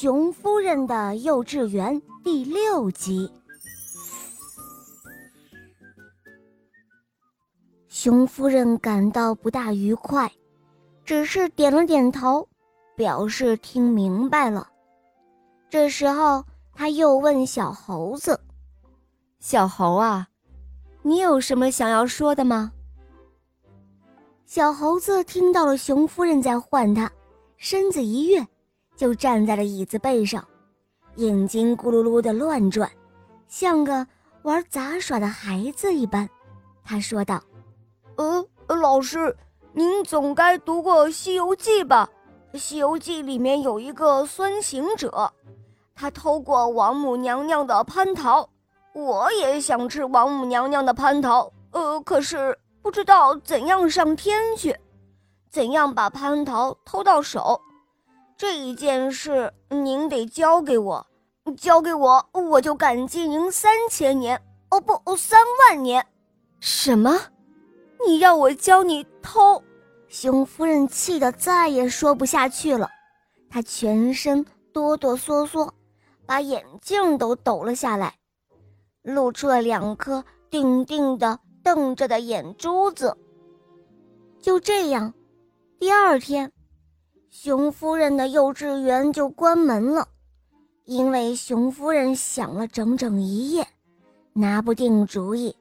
熊夫人的幼稚园第六集。熊夫人感到不大愉快，只是点了点头，表示听明白了。这时候，他又问小猴子：“小猴啊，你有什么想要说的吗？”小猴子听到了熊夫人在唤他，身子一跃。就站在了椅子背上，眼睛咕噜噜的乱转，像个玩杂耍的孩子一般。他说道：“呃，老师，您总该读过《西游记》吧？《西游记》里面有一个孙行者，他偷过王母娘娘的蟠桃。我也想吃王母娘娘的蟠桃，呃，可是不知道怎样上天去，怎样把蟠桃偷到手。”这一件事您得交给我，交给我，我就感激您三千年哦不哦三万年。什么？你要我教你偷？熊夫人气得再也说不下去了，她全身哆哆嗦嗦，把眼镜都抖了下来，露出了两颗定定的瞪着的眼珠子。就这样，第二天。熊夫人的幼稚园就关门了，因为熊夫人想了整整一夜，拿不定主意，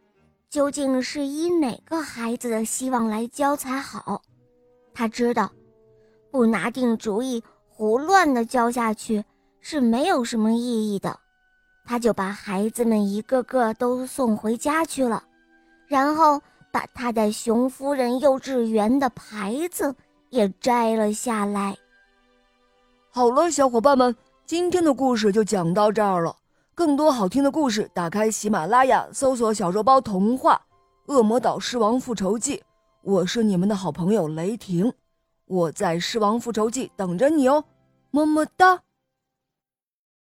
究竟是以哪个孩子的希望来教才好。她知道，不拿定主意，胡乱的教下去是没有什么意义的。她就把孩子们一个个都送回家去了，然后把她在熊夫人幼稚园的牌子。也摘了下来。好了，小伙伴们，今天的故事就讲到这儿了。更多好听的故事，打开喜马拉雅，搜索“小肉包童话《恶魔岛狮王复仇记》。我是你们的好朋友雷霆，我在《狮王复仇记》等着你哦，么么哒。